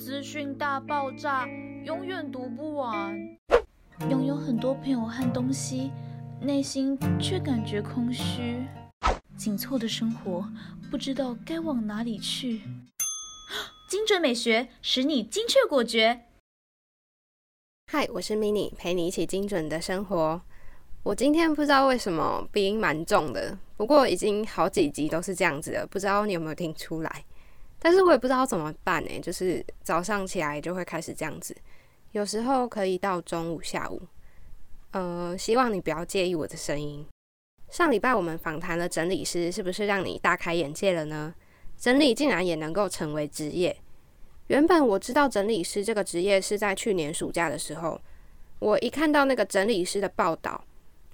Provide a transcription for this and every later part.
资讯大爆炸，永远读不完。拥有很多朋友和东西，内心却感觉空虚。紧凑的生活，不知道该往哪里去。精准美学使你精确果决。嗨，我是 mini，陪你一起精准的生活。我今天不知道为什么鼻音蛮重的，不过已经好几集都是这样子了，不知道你有没有听出来？但是我也不知道怎么办呢，就是早上起来就会开始这样子，有时候可以到中午、下午。呃，希望你不要介意我的声音。上礼拜我们访谈了整理师，是不是让你大开眼界了呢？整理竟然也能够成为职业。原本我知道整理师这个职业是在去年暑假的时候，我一看到那个整理师的报道。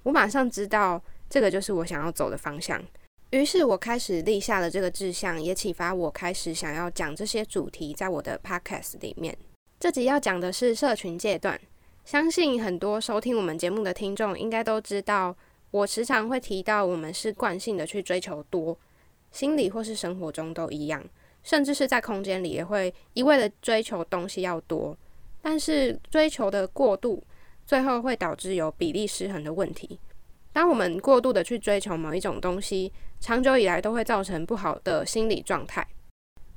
我马上知道这个就是我想要走的方向，于是我开始立下了这个志向，也启发我开始想要讲这些主题在我的 podcast 里面。这集要讲的是社群阶段，相信很多收听我们节目的听众应该都知道，我时常会提到我们是惯性的去追求多，心理或是生活中都一样，甚至是在空间里也会一味的追求东西要多，但是追求的过度。最后会导致有比例失衡的问题。当我们过度的去追求某一种东西，长久以来都会造成不好的心理状态。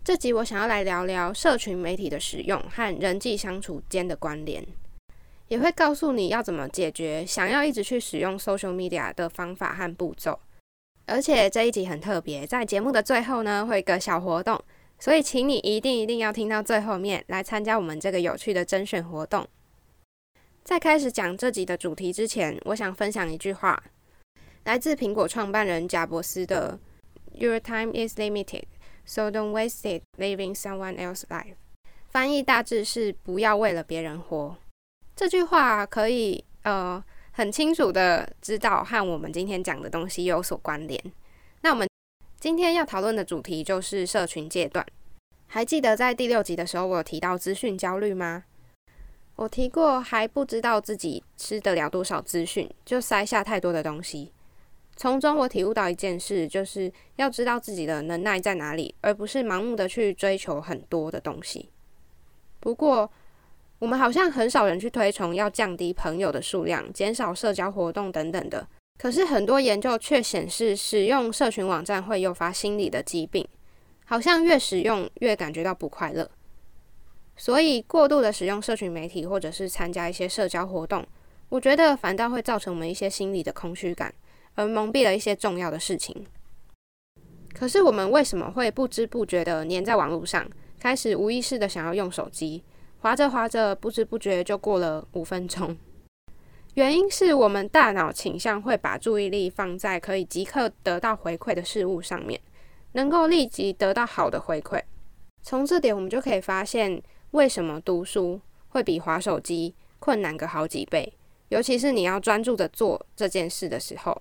这集我想要来聊聊社群媒体的使用和人际相处间的关联，也会告诉你要怎么解决想要一直去使用 social media 的方法和步骤。而且这一集很特别，在节目的最后呢，会有个小活动，所以请你一定一定要听到最后面来参加我们这个有趣的甄选活动。在开始讲这集的主题之前，我想分享一句话，来自苹果创办人贾伯斯的 “Your time is limited, so don't waste it living someone else's life”。翻译大致是“不要为了别人活”。这句话可以呃很清楚的知道和我们今天讲的东西有所关联。那我们今天要讨论的主题就是社群阶段。还记得在第六集的时候，我有提到资讯焦虑吗？我提过，还不知道自己吃得了多少资讯，就塞下太多的东西。从中我体悟到一件事，就是要知道自己的能耐在哪里，而不是盲目的去追求很多的东西。不过，我们好像很少人去推崇要降低朋友的数量、减少社交活动等等的。可是很多研究却显示，使用社群网站会诱发心理的疾病，好像越使用越感觉到不快乐。所以，过度的使用社群媒体，或者是参加一些社交活动，我觉得反倒会造成我们一些心理的空虚感，而蒙蔽了一些重要的事情。可是，我们为什么会不知不觉的黏在网络上，开始无意识的想要用手机，划着划着，不知不觉就过了五分钟？原因是我们大脑倾向会把注意力放在可以即刻得到回馈的事物上面，能够立即得到好的回馈。从这点，我们就可以发现。为什么读书会比划手机困难个好几倍？尤其是你要专注的做这件事的时候。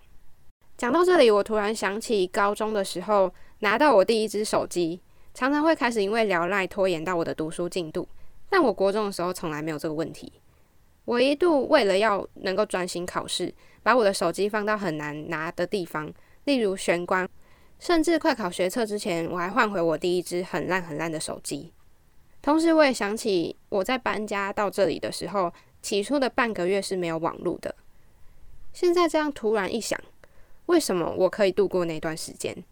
讲到这里，我突然想起高中的时候拿到我第一只手机，常常会开始因为聊赖拖延到我的读书进度。但我国中的时候从来没有这个问题。我一度为了要能够专心考试，把我的手机放到很难拿的地方，例如玄关，甚至快考学测之前，我还换回我第一只很烂很烂的手机。同时，我也想起我在搬家到这里的时候，起初的半个月是没有网络的。现在这样突然一想，为什么我可以度过那段时间？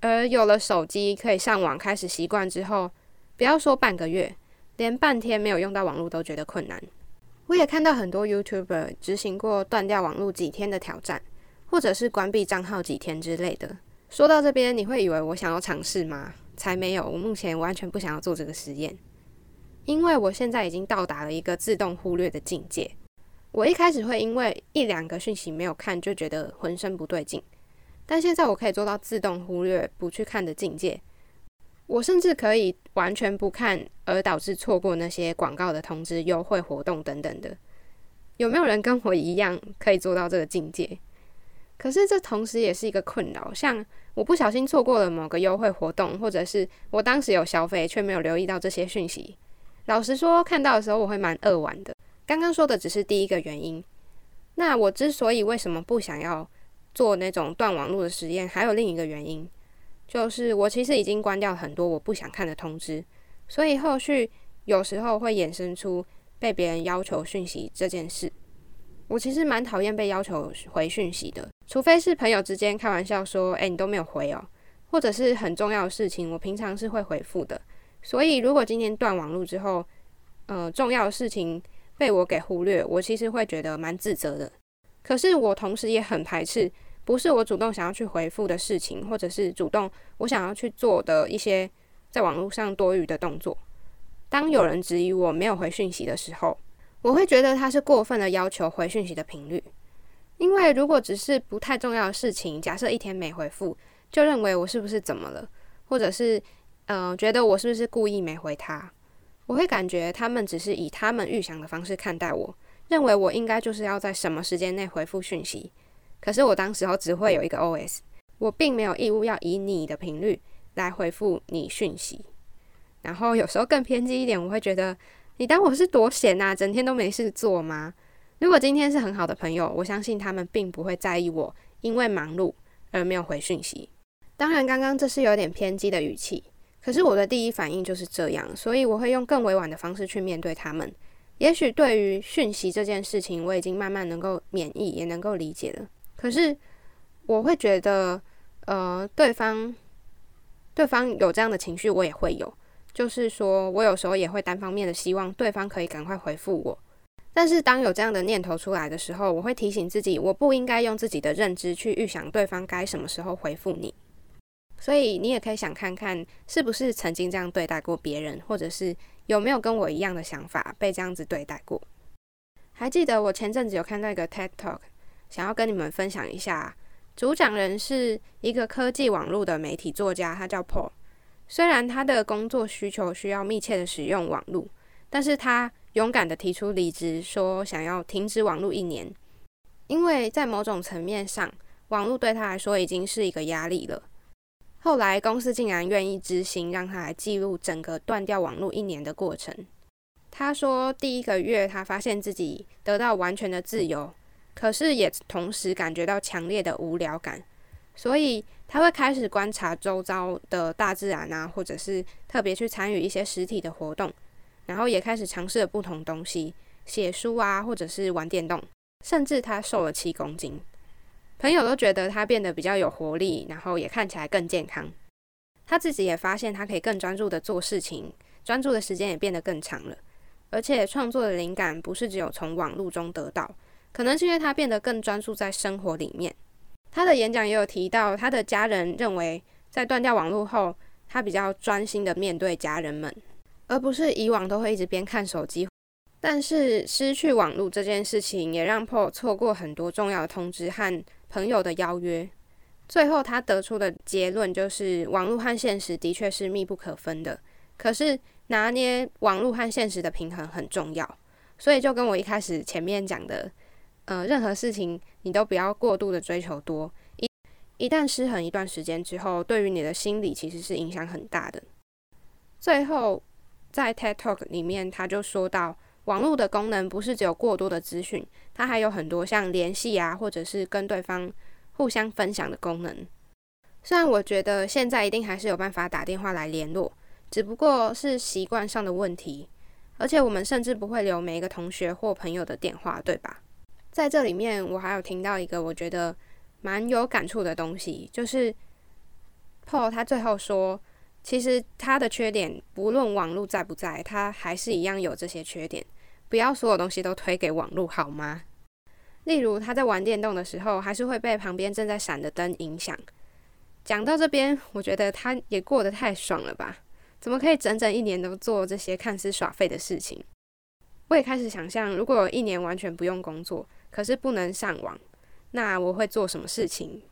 而有了手机可以上网，开始习惯之后，不要说半个月，连半天没有用到网络都觉得困难。我也看到很多 YouTuber 执行过断掉网络几天的挑战，或者是关闭账号几天之类的。说到这边，你会以为我想要尝试吗？才没有！我目前完全不想要做这个实验，因为我现在已经到达了一个自动忽略的境界。我一开始会因为一两个讯息没有看就觉得浑身不对劲，但现在我可以做到自动忽略、不去看的境界。我甚至可以完全不看，而导致错过那些广告的通知、优惠活动等等的。有没有人跟我一样可以做到这个境界？可是这同时也是一个困扰，像。我不小心错过了某个优惠活动，或者是我当时有消费却没有留意到这些讯息。老实说，看到的时候我会蛮扼腕的。刚刚说的只是第一个原因。那我之所以为什么不想要做那种断网络的实验，还有另一个原因，就是我其实已经关掉很多我不想看的通知，所以后续有时候会衍生出被别人要求讯息这件事。我其实蛮讨厌被要求回讯息的，除非是朋友之间开玩笑说：“哎，你都没有回哦。”或者是很重要的事情，我平常是会回复的。所以如果今天断网络之后，呃，重要的事情被我给忽略，我其实会觉得蛮自责的。可是我同时也很排斥，不是我主动想要去回复的事情，或者是主动我想要去做的一些在网络上多余的动作。当有人质疑我没有回讯息的时候，我会觉得他是过分的要求回讯息的频率。因为如果只是不太重要的事情，假设一天没回复，就认为我是不是怎么了，或者是嗯觉得我是不是故意没回他。我会感觉他们只是以他们预想的方式看待我，认为我应该就是要在什么时间内回复讯息。可是我当时候只会有一个 OS，我并没有义务要以你的频率来回复你讯息。然后有时候更偏激一点，我会觉得你当我是多闲呐，整天都没事做吗？如果今天是很好的朋友，我相信他们并不会在意我因为忙碌而没有回讯息。当然，刚刚这是有点偏激的语气。可是我的第一反应就是这样，所以我会用更委婉的方式去面对他们。也许对于讯息这件事情，我已经慢慢能够免疫，也能够理解了。可是我会觉得，呃，对方对方有这样的情绪，我也会有。就是说我有时候也会单方面的希望对方可以赶快回复我。但是当有这样的念头出来的时候，我会提醒自己，我不应该用自己的认知去预想对方该什么时候回复你。所以你也可以想看看，是不是曾经这样对待过别人，或者是有没有跟我一样的想法被这样子对待过？还记得我前阵子有看到一个 TED Talk，想要跟你们分享一下。主讲人是一个科技网络的媒体作家，他叫 Paul。虽然他的工作需求需要密切的使用网络，但是他勇敢的提出离职，说想要停止网络一年，因为在某种层面上，网络对他来说已经是一个压力了。后来公司竟然愿意执行，让他来记录整个断掉网络一年的过程。他说，第一个月他发现自己得到完全的自由，可是也同时感觉到强烈的无聊感，所以他会开始观察周遭的大自然啊，或者是特别去参与一些实体的活动，然后也开始尝试了不同东西，写书啊，或者是玩电动，甚至他瘦了七公斤。朋友都觉得他变得比较有活力，然后也看起来更健康。他自己也发现他可以更专注的做事情，专注的时间也变得更长了。而且创作的灵感不是只有从网络中得到，可能是因为他变得更专注在生活里面。他的演讲也有提到，他的家人认为在断掉网络后，他比较专心的面对家人们，而不是以往都会一直边看手机。但是失去网络这件事情，也让 Paul 错过很多重要的通知和。朋友的邀约，最后他得出的结论就是，网络和现实的确是密不可分的。可是拿捏网络和现实的平衡很重要，所以就跟我一开始前面讲的，呃，任何事情你都不要过度的追求多，一一旦失衡一段时间之后，对于你的心理其实是影响很大的。最后在 TED Talk 里面，他就说到。网络的功能不是只有过多的资讯，它还有很多像联系啊，或者是跟对方互相分享的功能。虽然我觉得现在一定还是有办法打电话来联络，只不过是习惯上的问题。而且我们甚至不会留每一个同学或朋友的电话，对吧？在这里面，我还有听到一个我觉得蛮有感触的东西，就是 Paul 他最后说。其实他的缺点，不论网络在不在，他还是一样有这些缺点。不要所有东西都推给网络好吗？例如他在玩电动的时候，还是会被旁边正在闪的灯影响。讲到这边，我觉得他也过得太爽了吧？怎么可以整整一年都做这些看似耍废的事情？我也开始想象，如果有一年完全不用工作，可是不能上网，那我会做什么事情？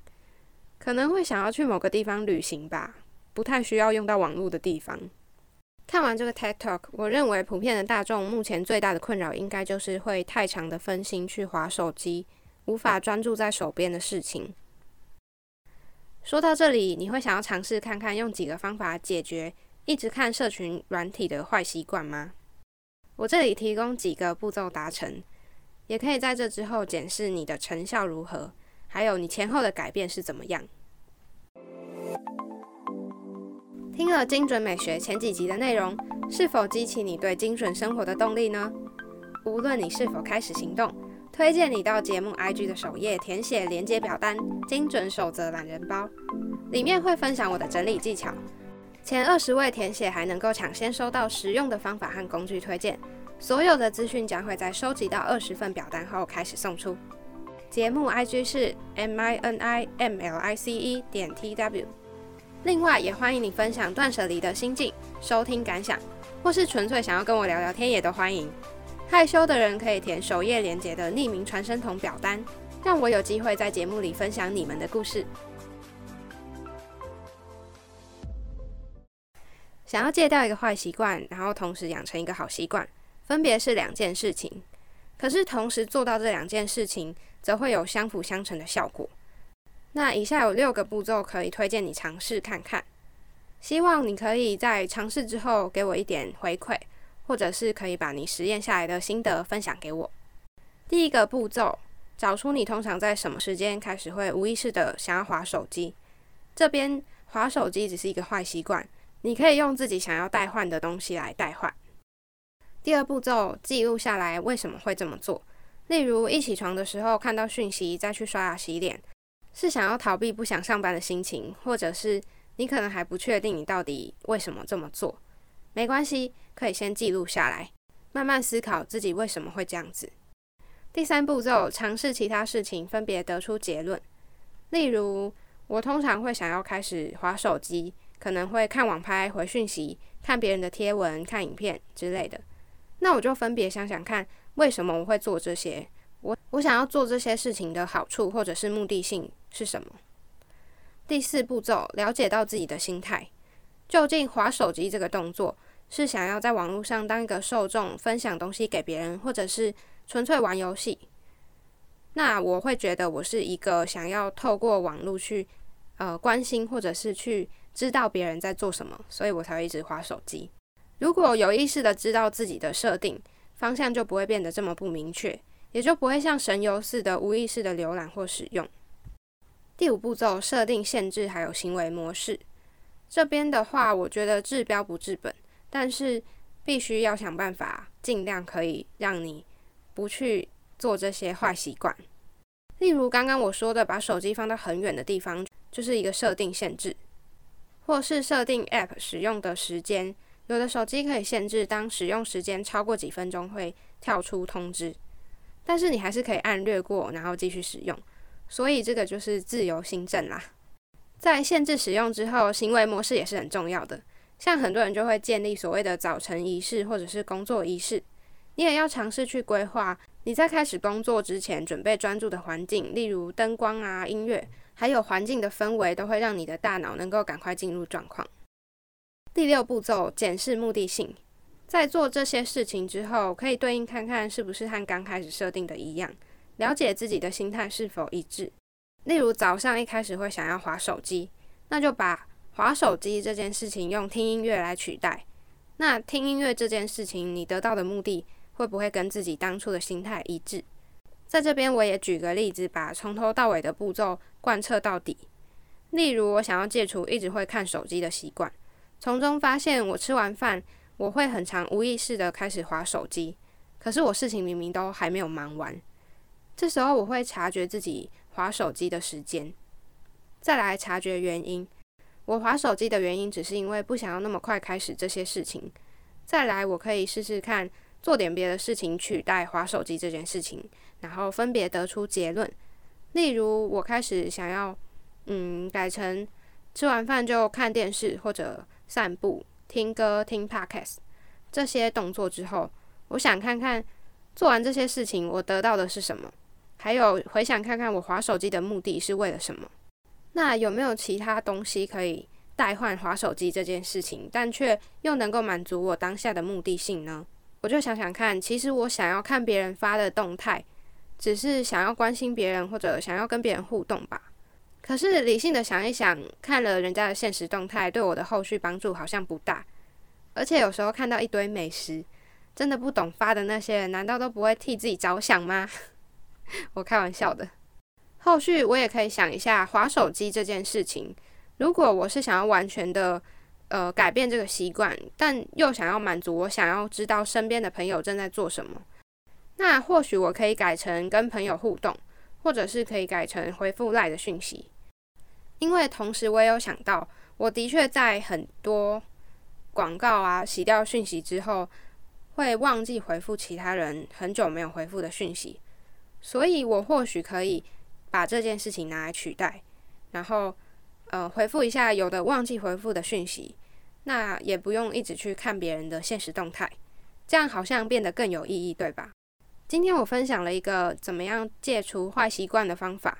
可能会想要去某个地方旅行吧。不太需要用到网络的地方。看完这个 TED Talk，我认为普遍的大众目前最大的困扰应该就是会太长的分心去划手机，无法专注在手边的事情。说到这里，你会想要尝试看看用几个方法解决一直看社群软体的坏习惯吗？我这里提供几个步骤达成，也可以在这之后检视你的成效如何，还有你前后的改变是怎么样。听了精准美学前几集的内容，是否激起你对精准生活的动力呢？无论你是否开始行动，推荐你到节目 IG 的首页填写连接表单“精准守则懒人包”，里面会分享我的整理技巧。前二十位填写还能够抢先收到实用的方法和工具推荐。所有的资讯将会在收集到二十份表单后开始送出。节目 IG 是 M I N I M L I C E 点 T W。另外，也欢迎你分享断舍离的心境、收听感想，或是纯粹想要跟我聊聊天，也都欢迎。害羞的人可以填首页连接的匿名传声筒表单，让我有机会在节目里分享你们的故事。想要戒掉一个坏习惯，然后同时养成一个好习惯，分别是两件事情。可是同时做到这两件事情，则会有相辅相成的效果。那以下有六个步骤可以推荐你尝试看看，希望你可以在尝试之后给我一点回馈，或者是可以把你实验下来的心得分享给我。第一个步骤，找出你通常在什么时间开始会无意识的想要划手机。这边划手机只是一个坏习惯，你可以用自己想要代换的东西来代换。第二步骤，记录下来为什么会这么做，例如一起床的时候看到讯息再去刷牙洗脸。是想要逃避不想上班的心情，或者是你可能还不确定你到底为什么这么做。没关系，可以先记录下来，慢慢思考自己为什么会这样子。第三步骤，尝试其他事情，分别得出结论。例如，我通常会想要开始划手机，可能会看网拍、回讯息、看别人的贴文、看影片之类的。那我就分别想想看，为什么我会做这些。我我想要做这些事情的好处或者是目的性是什么？第四步骤，了解到自己的心态，究竟划手机这个动作是想要在网络上当一个受众，分享东西给别人，或者是纯粹玩游戏？那我会觉得我是一个想要透过网络去呃关心或者是去知道别人在做什么，所以我才会一直划手机。如果有意识的知道自己的设定方向，就不会变得这么不明确。也就不会像神游似的无意识的浏览或使用。第五步骤，设定限制还有行为模式。这边的话，我觉得治标不治本，但是必须要想办法，尽量可以让你不去做这些坏习惯。例如刚刚我说的，把手机放到很远的地方，就是一个设定限制，或是设定 App 使用的时间。有的手机可以限制，当使用时间超过几分钟会跳出通知。但是你还是可以按略过，然后继续使用，所以这个就是自由新政啦。在限制使用之后，行为模式也是很重要的。像很多人就会建立所谓的早晨仪式或者是工作仪式，你也要尝试去规划你在开始工作之前准备专注的环境，例如灯光啊、音乐，还有环境的氛围，都会让你的大脑能够赶快进入状况。第六步骤，检视目的性。在做这些事情之后，可以对应看看是不是和刚开始设定的一样，了解自己的心态是否一致。例如早上一开始会想要划手机，那就把划手机这件事情用听音乐来取代。那听音乐这件事情，你得到的目的会不会跟自己当初的心态一致？在这边我也举个例子，把从头到尾的步骤贯彻到底。例如我想要戒除一直会看手机的习惯，从中发现我吃完饭。我会很常无意识的开始划手机，可是我事情明明都还没有忙完。这时候我会察觉自己划手机的时间，再来察觉原因。我划手机的原因只是因为不想要那么快开始这些事情。再来，我可以试试看做点别的事情取代划手机这件事情，然后分别得出结论。例如，我开始想要，嗯，改成吃完饭就看电视或者散步。听歌、听 podcast 这些动作之后，我想看看做完这些事情我得到的是什么，还有回想看看我划手机的目的是为了什么。那有没有其他东西可以代换划手机这件事情，但却又能够满足我当下的目的性呢？我就想想看，其实我想要看别人发的动态，只是想要关心别人或者想要跟别人互动吧。可是理性的想一想，看了人家的现实动态，对我的后续帮助好像不大。而且有时候看到一堆美食，真的不懂发的那些，难道都不会替自己着想吗？我开玩笑的。后续我也可以想一下，划手机这件事情，如果我是想要完全的呃改变这个习惯，但又想要满足我想要知道身边的朋友正在做什么，那或许我可以改成跟朋友互动，或者是可以改成回复赖的讯息。因为同时我也有想到，我的确在很多广告啊洗掉讯息之后，会忘记回复其他人很久没有回复的讯息，所以我或许可以把这件事情拿来取代，然后呃回复一下有的忘记回复的讯息，那也不用一直去看别人的现实动态，这样好像变得更有意义，对吧？今天我分享了一个怎么样戒除坏习惯的方法，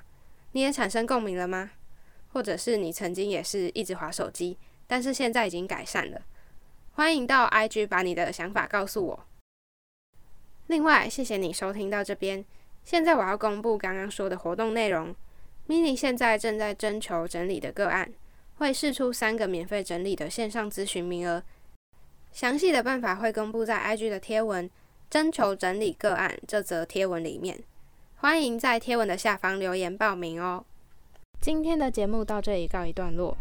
你也产生共鸣了吗？或者是你曾经也是一直划手机，但是现在已经改善了。欢迎到 IG 把你的想法告诉我。另外，谢谢你收听到这边。现在我要公布刚刚说的活动内容。Mini 现在正在征求整理的个案，会试出三个免费整理的线上咨询名额。详细的办法会公布在 IG 的贴文“征求整理个案”这则贴文里面。欢迎在贴文的下方留言报名哦。今天的节目到这里告一段落。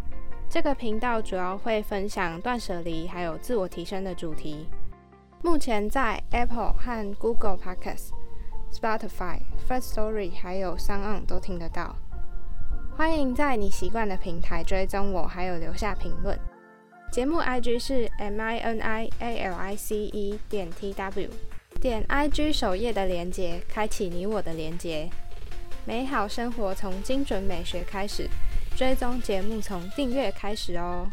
这个频道主要会分享断舍离还有自我提升的主题。目前在 Apple 和 Google Podcast、Spotify、First Story 还有 Sound 都听得到。欢迎在你习惯的平台追踪我，还有留下评论。节目 IG 是 M I N I A L I C E 点 T W，点 IG 首页的连接，开启你我的连接。美好生活从精准美学开始，追踪节目从订阅开始哦。